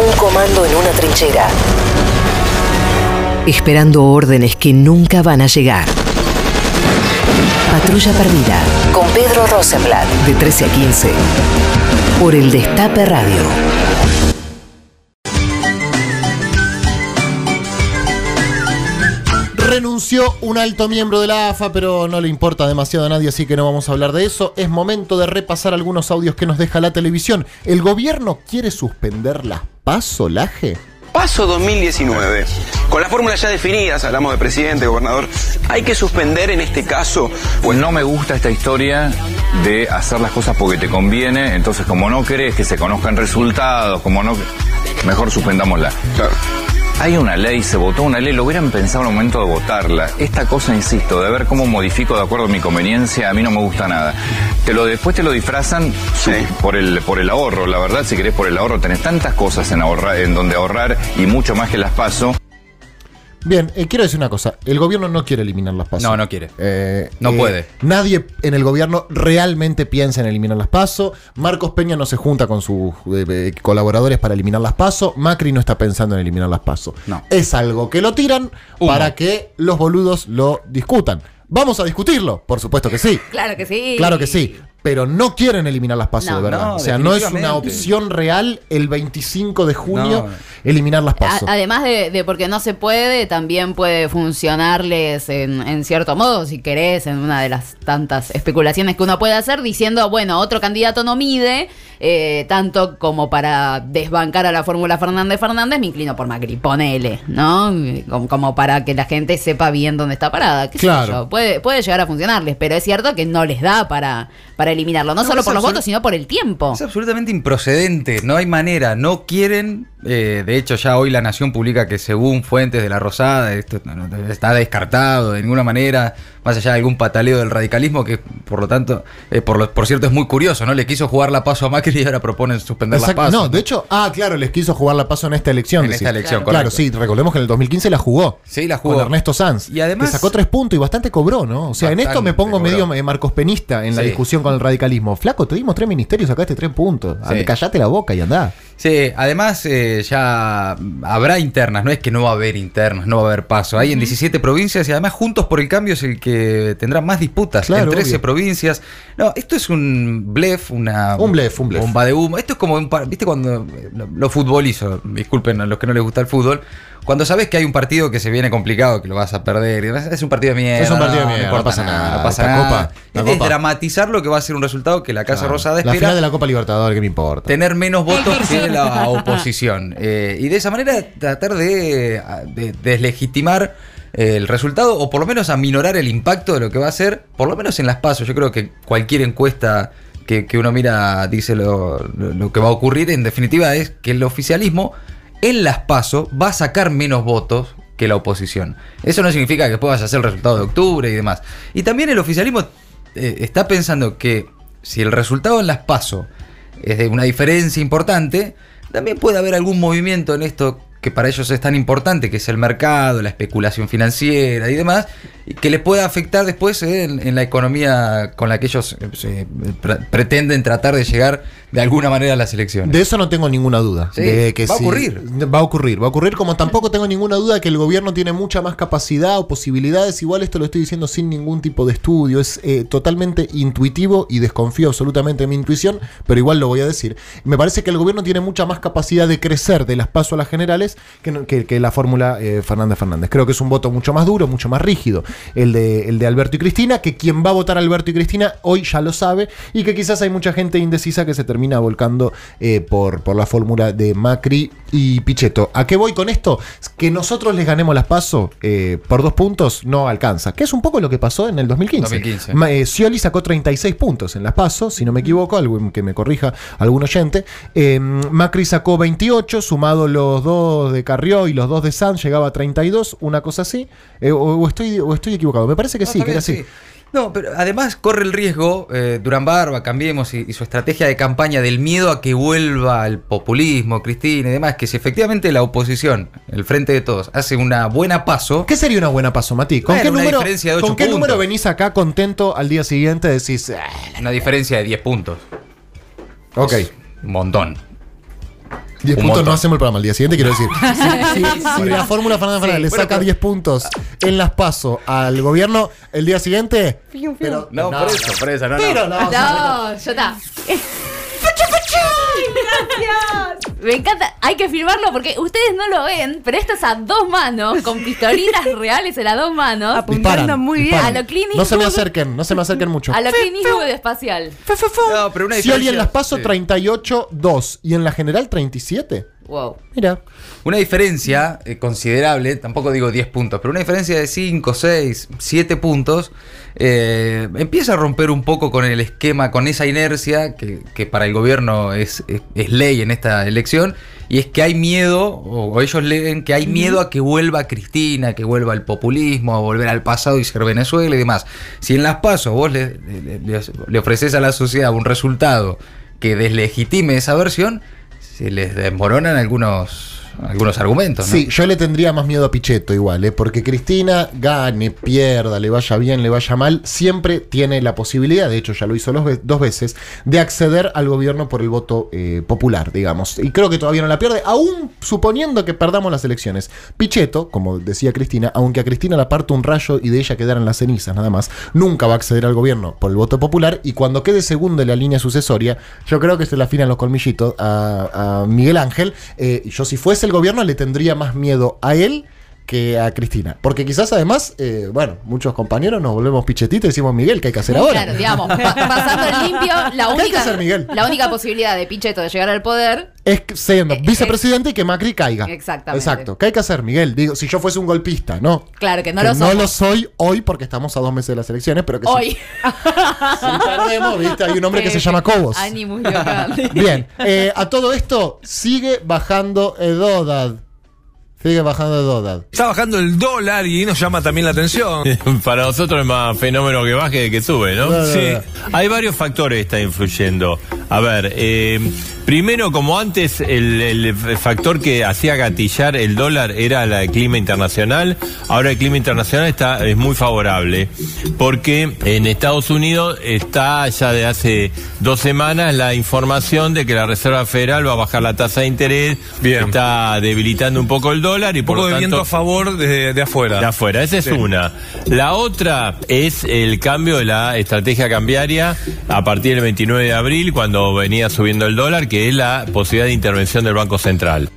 Un comando en una trinchera. Esperando órdenes que nunca van a llegar. Patrulla Perdida. Con Pedro Rosenblatt. De 13 a 15. Por el Destape Radio. Renunció un alto miembro de la AFA, pero no le importa demasiado a nadie, así que no vamos a hablar de eso. Es momento de repasar algunos audios que nos deja la televisión. ¿El gobierno quiere suspender las PASO-LAGE? Paso 2019. Con las fórmulas ya definidas, hablamos de presidente, gobernador, hay que suspender en este caso. Pues no me gusta esta historia de hacer las cosas porque te conviene, entonces como no querés que se conozcan resultados, como no... Mejor suspendámosla. Claro. Hay una ley, se votó una ley, lo hubieran pensado en el momento de votarla. Esta cosa, insisto, de ver cómo modifico de acuerdo a mi conveniencia, a mí no me gusta nada. Te lo después te lo disfrazan Sí. por el por el ahorro, la verdad, si querés por el ahorro tenés tantas cosas en ahorrar, en donde ahorrar y mucho más que las paso. Bien, eh, quiero decir una cosa. El gobierno no quiere eliminar las PASO. No, no quiere. Eh, No eh, puede. Nadie en el gobierno realmente piensa en eliminar las PASO. Marcos Peña no se junta con sus eh, colaboradores para eliminar las PASO. Macri no está pensando en eliminar las PASO. No. Es algo que lo tiran para que los boludos lo discutan. Vamos a discutirlo, por supuesto que sí. Claro que sí. Claro que sí, pero no quieren eliminar las PASO No, de verdad. no, o sea, no es una opción real el 25 de junio No. eliminar las A- PASO. además de, de porque no se puede, también puede funcionarles en, en cierto modo, si querés, en una de las tantas especulaciones que uno puede hacer, diciendo, bueno, otro candidato no mide, eh, tanto como para desbancar a la fórmula Fernández Fernández, me inclino por Macri, ponele, ¿no? Como, como para que la gente sepa bien dónde está parada. ¿Qué sé Claro. yo? Puede, puede llegar a funcionarles, pero es cierto que no les da para, para eliminarlo, no, No, solo por los votos, sino por el tiempo. Es absolutamente improcedente, no hay manera, no quieren, eh, de hecho ya hoy la Nación publica que según fuentes de la Rosada, esto no- no- está descartado de ninguna manera, más allá de algún pataleo del radicalismo, que por lo tanto, eh, por, lo- por cierto es muy curioso, ¿no? Le quiso jugar la paso a Macri y ahora proponen suspender Exacto. la paso. No, de hecho, ah, claro, les quiso jugar la paso en esta elección. En decís. esta elección, Claro, correcto. sí, recordemos que en el 2015 la jugó. Sí, la jugó. Con Ernesto Sanz. Y además- Le sacó tres puntos y bastante cobró, ¿no? O sea, en esto me pongo cobró. medio eh, Marcos Penista en la discusión con el radicalismo. Flaco, te dimos tres ministerios, sacaste tres puntos. Sí. Callate la boca y andá. Sí, además eh, ya habrá internas, no es que no va a haber internas, no va a haber paso. Hay en 17 provincias y además Juntos por el Cambio es el que tendrá más disputas Claro, en 13 obvio. provincias. No, esto es un blef, una Un blef, un blef. bomba de humo. Esto es como un par- ¿viste cuando lo, lo futbolizo? Disculpen a los que no les gusta el fútbol. Cuando sabes que hay un partido que se viene complicado, que lo vas a perder, es un partido de mierda. Es un partido de no, mierda, no pasa nada, no pasa nada. copa, la es copa. dramatizar lo que va a ser un resultado que la Casa Claro. Rosada La final de la Copa Libertadores, ¿qué me importa? tener menos votos que la oposición. Eh, y de esa manera tratar de, de deslegitimar eh, el resultado o por lo menos aminorar el impacto de lo que va a ser, por lo menos en las pasos. Yo creo que cualquier encuesta que, que uno mira dice lo, lo- lo que va a ocurrir. En definitiva es que el oficialismo en las pasos va a sacar menos votos que la oposición. Eso no significa que después vaya a ser el resultado de octubre y demás. Y también el oficialismo eh, está pensando que si el resultado en las pasos es de una diferencia importante, también puede haber algún movimiento en esto que para ellos es tan importante, que es el mercado, la especulación financiera y demás, que les pueda afectar después eh, en, la economía con la que ellos eh, pre- pretenden tratar de llegar de alguna manera las elecciones. De eso no tengo ninguna duda. Sí, de que va a sí- ocurrir. Va a ocurrir, va a ocurrir. Como tampoco tengo ninguna duda que el gobierno tiene mucha más capacidad o posibilidades. Igual esto lo estoy diciendo sin ningún tipo de estudio. Es eh, totalmente intuitivo y desconfío absolutamente de mi intuición, pero igual lo voy a decir. Me parece que el gobierno tiene mucha más capacidad de crecer de las pasos a las generales que, que- que la fórmula eh, Fernández Fernández. Creo que es un voto mucho más duro, mucho más rígido. El de, el de Alberto y Cristina, que quien va a votar a Alberto y Cristina hoy ya lo sabe y que quizás hay mucha gente indecisa que se termina volcando eh, por, por la fórmula de Macri y Pichetto. ¿A qué voy con esto? Que nosotros les ganemos las pasos por dos puntos no alcanza, que es un poco lo que pasó en el 2015. 2015. Ma- eh, Scioli sacó 36 puntos en las pasos, si no me equivoco, algún que me corrija algún oyente. Eh, Macri sacó 28, sumado los dos de Carrió y los dos de Sanz, llegaba a 32, una cosa así. Eh, o, o estoy, o estoy equivocado, me parece que No, sí, que era así. sí. No, pero además corre el riesgo, eh, Durán Barba, Cambiemos y, y su estrategia de campaña del miedo a que vuelva el populismo, Cristina y demás, que si efectivamente la oposición, el frente de todos, hace una buena paso, ¿Qué sería una buena paso, Mati? ¿Con Bueno, qué, número, ¿con qué número venís acá contento al día siguiente? Decís, "Ah, una diferencia de 10 puntos. ok. Es un montón. 10 Un puntos no hacemos el programa al día siguiente, quiero decir. Si, si- si la fórmula Fernández Fernández le Bueno, saca pero- 10 puntos en las paso al gobierno el día siguiente. Pero, No, por eso, por eso, no, no. Pero no, o sea, No, ya está. Gracias. Me encanta. Hay que filmarlo porque ustedes no lo ven, pero esto es a dos manos, con pistolitas reales en las dos manos. Apuntando disparan, muy bien. disparan. A lo Clint No se me acerquen, no se me acerquen mucho. A lo Clint Eastwood espacial. No, pero una Si alguien las paso, sí. 38-2 y en la general 37. Wow. Mira. Una diferencia eh, considerable, tampoco digo 10 puntos, pero una diferencia de 5, 6, 7 puntos, eh, empieza a romper un poco con el esquema, con esa inercia que, que para el gobierno es, es- es ley en esta elección, y es que hay miedo, o, o ellos leen que hay miedo a que vuelva Cristina, que vuelva el populismo, a volver al pasado y ser Venezuela y demás. Si en las pasos vos le, le- le- le ofreces a la sociedad un resultado que deslegitime esa versión, se les desmoronan algunos, algunos argumentos. ¿no? Sí, yo le tendría más miedo a Pichetto igual, ¿eh? porque Cristina gane, pierda, le vaya bien, le vaya mal, siempre tiene la posibilidad, de hecho ya lo hizo dos veces, de acceder al gobierno por el voto eh, popular, digamos. Y creo que todavía no la pierde, aún suponiendo que perdamos las elecciones. Pichetto, como decía Cristina, aunque a Cristina la parte un rayo y de ella quedaran las cenizas nada más, nunca va a acceder al gobierno por el voto popular y cuando quede segundo en la línea sucesoria, yo creo que se le afinan los colmillitos a, a Miguel Ángel. Eh, yo si fuese el gobierno le tendría más miedo a él que a Cristina. Porque quizás además, eh, bueno, muchos compañeros nos volvemos pichetitos y decimos, Miguel, ¿qué hay que hacer ahora? Claro, digamos, pa- pasando el limpio, la ¿Qué hay que única, hacer, Miguel? la única posibilidad de Pichetto de llegar al poder Es siendo Eh, vicepresidente y que Macri caiga. Exactamente. Exacto. ¿Qué hay que hacer, Miguel? Digo, si yo fuese un golpista, ¿no? Claro, que no Que lo somos. no lo soy hoy porque estamos a dos meses de las elecciones, pero que si- Hoy. si, perdemos, ¿viste? Hay un hombre que se llama Cobos. Animus. Bien, eh, a todo esto sigue bajando el. Sigue bajando el dólar. Está bajando el dólar y nos llama también la atención. Para nosotros es más fenómeno que baje que sube, ¿no? Sí. Hay varios factores que están influyendo. A ver, eh, primero, como antes, el, el factor que hacía gatillar el dólar era el clima internacional. Ahora el clima internacional está es muy favorable porque en Estados Unidos está ya de hace dos semanas la información de que la Reserva Federal va a bajar la tasa de interés. Bien. Está debilitando un poco el dólar y Un por poco lo de tanto viento a favor de, de afuera. de afuera, esa es Sí. una. La otra es el cambio de la estrategia cambiaria a partir del 29 de abril, cuando venía subiendo el dólar, que es la posibilidad de intervención del Banco Central.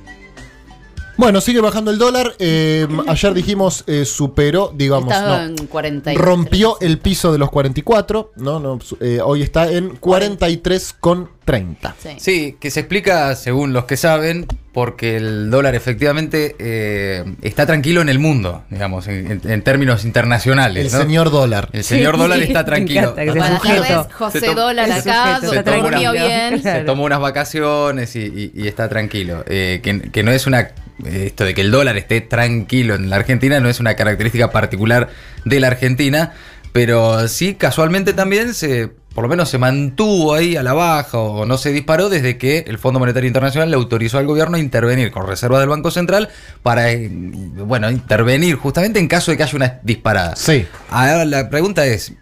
Bueno, sigue bajando el dólar. eh, ayer dijimos, eh, superó, digamos, Estaba no, en 43. rompió el piso de los 44. No, no, eh, hoy está en 43,30. Sí. Sí, que se explica, según los que saben, porque el dólar efectivamente eh, está tranquilo en el mundo, digamos, en, en- en términos internacionales. El ¿no? señor dólar. El señor Sí, está tranquilo. Buenas tardes, José Se Dólar acá, se durmió bien. Se toma unas vacaciones y, y- y está tranquilo. Eh, que, que no es una. Esto de que el dólar esté tranquilo en la Argentina no es una característica particular de la Argentina, pero sí casualmente también se. Por lo menos se mantuvo ahí a la baja o no se disparó desde que el Fondo Monetario Internacional le autorizó al gobierno a intervenir con reservas del Banco Central para, eh, bueno, intervenir justamente en caso de que haya una disparada. Sí. Ahora la pregunta es,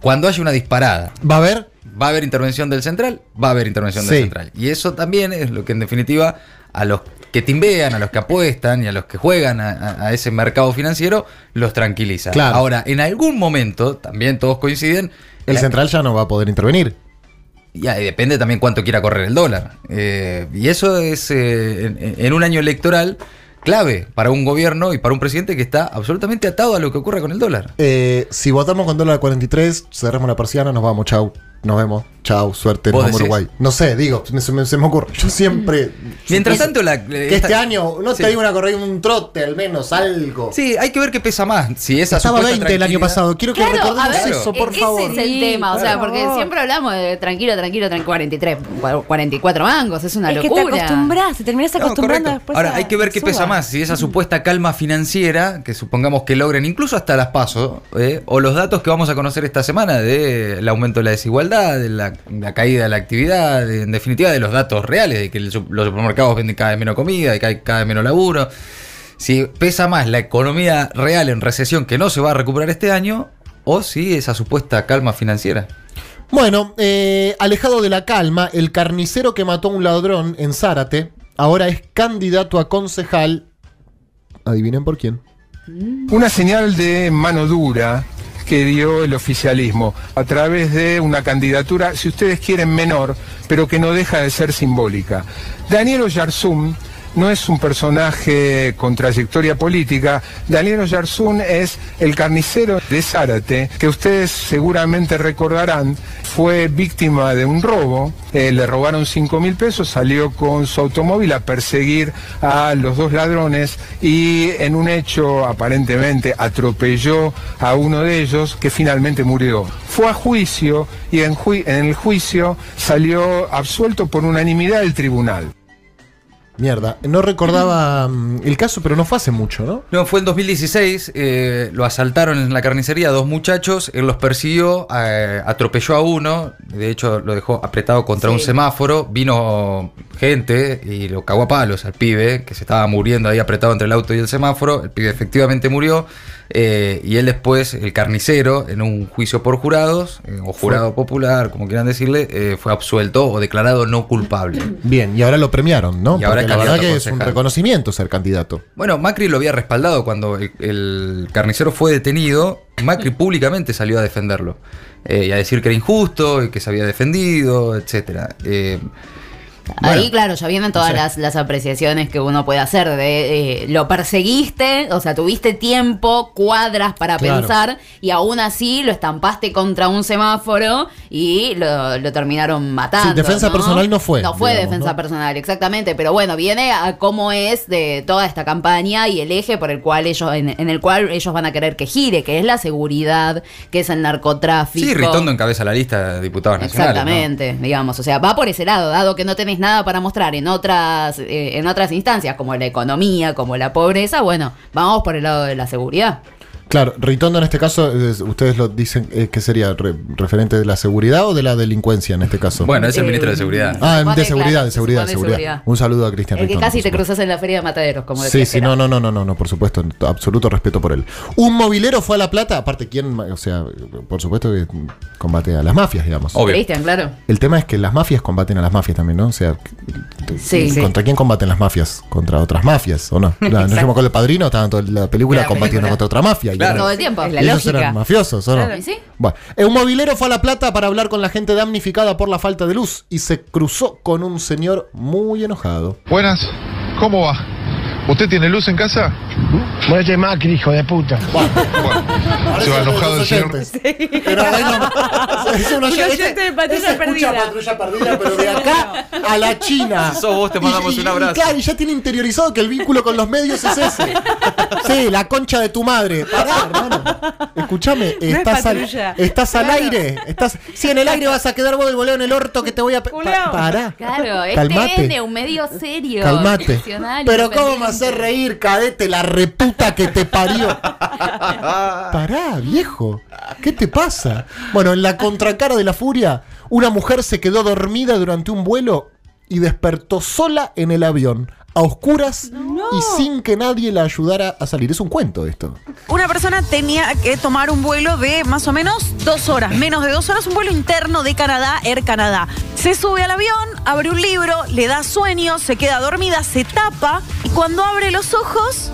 cuando haya una disparada, ¿Va a haber? ¿Va a haber intervención del central? Va a haber intervención Sí. del central. Y eso también es lo que en definitiva a los que timbean, a los que apuestan y a los que juegan a, ese mercado financiero los tranquiliza. Claro. Ahora, en algún momento, también todos coinciden, El central ya no va a poder intervenir. ya, y depende también cuánto quiera correr el dólar. Eh, y eso es eh, en, en un año electoral clave para un gobierno y para un presidente que está absolutamente atado a lo que ocurre con el dólar. Eh, si votamos con dólar a 43, cerramos la persiana, nos vamos, chau. Nos vemos, chau, suerte, nos. Uruguay. No sé, digo, se me, se ocurre. Yo siempre. Mientras que- tanto, la, Que este año no Sí. te digo una corrida, un trote, al menos, algo. Sí, hay que ver qué pesa más. Si esa Estaba supuesta 20 el año pasado. Quiero que Claro, recordemos ver, eso, por ese favor. es el tema, o por sea, porque favor. siempre hablamos de tranquilo, tranquilo, tranquilo, 43, 44 mangos, es una Es que te locura. acostumbras, te terminas No, acostumbrando correcto. después. Ahora, a- hay que ver qué suba. pesa más, si esa supuesta calma financiera, que supongamos que logren incluso hasta las pasos, eh, o los datos que vamos a conocer esta semana del aumento de la desigualdad, de la, la caída de la actividad, de- en definitiva de los datos reales, de que el los supermercados venden cada vez menos comida, de que hay cada vez menos laburo. Si pesa más la economía real en recesión que no se va a recuperar este año, o si esa supuesta calma financiera. Bueno, eh, alejado de la calma, el carnicero que mató a un ladrón en Zárate ahora es candidato a concejal. Adivinen por quién. Una señal de mano dura que dio el oficialismo a través de una candidatura, si ustedes quieren, menor, pero que no deja de ser simbólica. Daniel Oyarzún no es un personaje con trayectoria política. Daniel Oyarzún es el carnicero de Zárate, que ustedes seguramente recordarán, fue víctima de un robo, eh, le robaron 5 mil pesos, salió con su automóvil a perseguir a los dos ladrones y en un hecho aparentemente atropelló a uno de ellos que finalmente murió. Fue a juicio y en, en el juicio salió absuelto por unanimidad del tribunal. Mierda, no recordaba mm, el caso, pero no fue hace mucho, ¿no? No, fue en 2016, eh, lo asaltaron en la carnicería dos muchachos, él los persiguió, eh, atropelló a uno, de hecho lo dejó apretado contra un semáforo, vino gente y lo cagó a palos al pibe, que se estaba muriendo ahí apretado entre el auto y el semáforo, el pibe efectivamente murió, eh, y él después, el carnicero, en un juicio por jurados, eh, o jurado popular, como quieran decirle, eh, fue absuelto o declarado no culpable. Bien, y ahora lo premiaron, ¿no? Y ahora la verdad que a es un reconocimiento ser candidato. Bueno, Macri lo había respaldado cuando el, el carnicero fue detenido. Macri públicamente salió a defenderlo eh, y a decir que era injusto y que se había defendido, etcétera. Ahí, bueno, claro, ya vienen todas no las, las apreciaciones que uno puede hacer de eh, lo perseguiste, o sea, tuviste tiempo, cuadras para Claro. pensar y aún así lo estampaste contra un semáforo y lo, lo terminaron matando. Sí, defensa personal no fue, No fue digamos, defensa ¿no? personal, exactamente, pero bueno, viene a cómo es de toda esta campaña y el eje por el cual ellos, en, en el cual ellos van a querer que gire, que es la seguridad, que es el narcotráfico. sí, Ritondo encabeza la lista de diputados nacionales. ¿no? Exactamente, digamos, o sea, va por ese lado, dado que no tenés nada para mostrar en otras eh, en otras instancias como la economía, como la pobreza, bueno, vamos por el lado de la seguridad. Claro, Ritondo en este caso, es- ustedes lo dicen eh, que sería re- referente de la seguridad o de la delincuencia en este caso. Bueno, es el Eh, ministro de Seguridad. Ah, de seguridad, de se seguridad, supone seguridad. Un saludo a Cristian El que Ritondo. casi te cruzas en la feria de mataderos, como Sí, decía sí, no, no, no, no, no, no, por supuesto, absoluto respeto por él. Un movilero fue a La Plata, aparte, ¿quién? O sea, por supuesto que combate a las mafias, digamos. Obvio. Cristian, claro. El tema es que las mafias combaten a las mafias también, ¿no? O sea, Sí, sí. ¿contra quién combaten las mafias? ¿Contra otras mafias o no? La, no yo me acuerdo el padrino, estaban toda la película La combatiendo película. contra otra mafia. y Claro. eran- Todo el tiempo. y ellos eran mafiosos, ¿o no? Claro, ¿y sí? Bueno, un movilero fue a La Plata para hablar con la gente damnificada por la falta de luz y se cruzó con un señor muy enojado. Buenas, ¿cómo va? ¿Usted tiene luz en casa? Muérete Macri, hijo de puta. Bueno, se va enojado el señor. Pero ahí no- es una Un oyente de patrulla perdida. patrulla perdida, pero de acá a la China. Si sos vos, te mandamos Y- y- un abrazo. Y, claro, y ya tiene interiorizado que el vínculo con los medios es ese. Sí, la concha de tu madre. Pará, hermano. Escúchame, estás, al, patrulla. estás al aire. Estás, si en el aire vas a quedar vos el boleo en el orto que te voy a. pa- pará. Claro, este Calmate. N, un medio serio. Calmate. Pero ¿cómo me hacer reír, cadete, la reputa que te parió? Pará, viejo. ¿Qué te pasa? Bueno, en la contracara de la furia, una mujer se quedó dormida durante un vuelo y despertó sola en el avión, a oscuras y sin que nadie la ayudara a salir. Es un cuento esto. Una persona tenía que tomar un vuelo de más o menos dos horas, menos de dos horas, un vuelo interno de Canadá, Air Canadá. Se sube al avión, abre un libro, le da sueño, se queda dormida, se tapa y cuando abre los ojos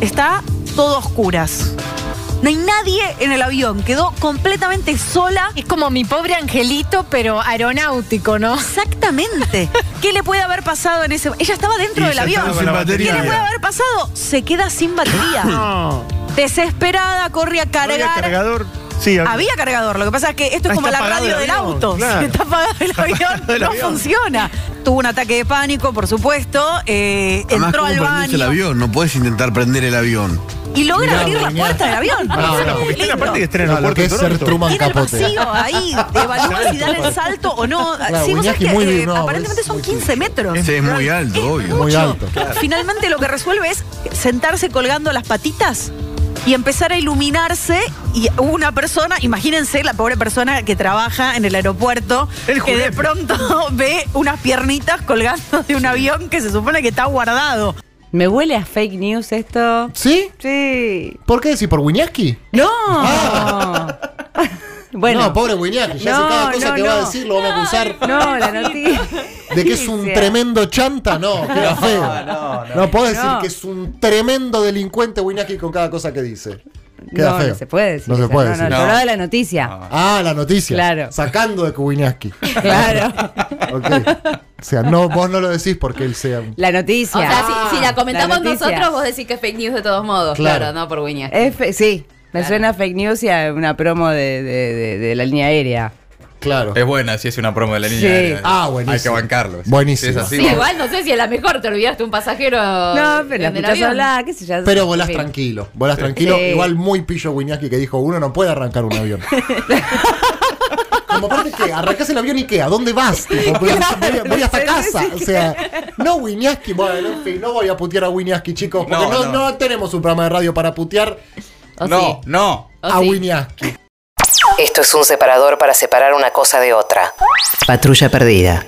está todo a oscuras. No hay nadie en el avión, quedó completamente sola. Es como mi pobre angelito, pero aeronáutico, ¿no? Exactamente. ¿Qué le puede haber pasado en ese Ella estaba dentro Y del avión. ¿Qué le puede haber pasado? Se queda sin batería. Desesperada, corre a cargar. cargador? Sí, Había cargador, lo que pasa es que esto es Ah, como la radio el del avión, auto. claro. Si está apagado el avión, el no avión. funciona. Tuvo un ataque de pánico, por supuesto. eh, Además, entró ¿cómo al prendés el baño avión? No puedes intentar prender el avión. Y logra Mirá, abrir la puerta del avión. No, no, porque el No, lo que es ser. Truman Tiene el Capote. vacío ahí, evalúa si dan el salto o no. Claro, sí, vos sabés que muy eh, no, aparentemente son muy 15 metros. Sí, es muy alto, Es obvio. Muy alto. Finalmente lo que resuelve es sentarse colgando las patitas y empezar a iluminarse y una persona, imagínense la pobre persona que trabaja en el aeropuerto, El que de pronto ve unas piernitas colgando de un avión que se supone que está guardado. ¿Me huele a fake news esto? ¿Sí? Sí. ¿Por qué decir? ¿Por Wiñaski? ¡No! Ah. Bueno. no, pobre Wiñaki, ya No, sé cada cosa no, que va a no. decir lo van a acusar No, la noticia. de que es un tremendo chanta, no, queda feo. no, no. No, puedo decir No. que es un tremendo delincuente Wiñaki con cada cosa que dice. Queda no, feo. no se puede decir. No se puede no, decir. No, No. yo hablaba de la noticia. Ah, la noticia. Claro. Sacando de Kubiñaski. Claro. Ok. O sea, no, vos no lo decís porque él sea. La O noticia. sea, si, si la comentamos La nosotros, vos decís que es fake news de todos modos. Claro. Claro, no por fe- sí, me suena a fake news y a una promo de, de- de- de la línea aérea. Claro. Es buena si es una promo de la niña. Sí. aérea. Ah, buenísimo. Hay que bancarlo. Buenísimo. Si es así, Sí, igual no sé si es la mejor, te olvidaste un pasajero. No, pero la en el escuchás avión. hablar, qué sé yo. Pero volás tranquilo. Volás tranquilo. Sí. Igual muy pillo Wiñaski que dijo: uno no puede arrancar un avión. Como aparte que arrancás el avión y qué, ¿a dónde vas? Tipo, voy, voy- voy hasta casa. O sea, no Wiñaski, bueno, en fin, no voy a putear a Wiñaski, chicos, porque No, no, no. no tenemos un programa de radio para putear ¿O No, sí? no. ¿O a sí? Esto es un separador para separar una cosa de otra. Patrulla perdida.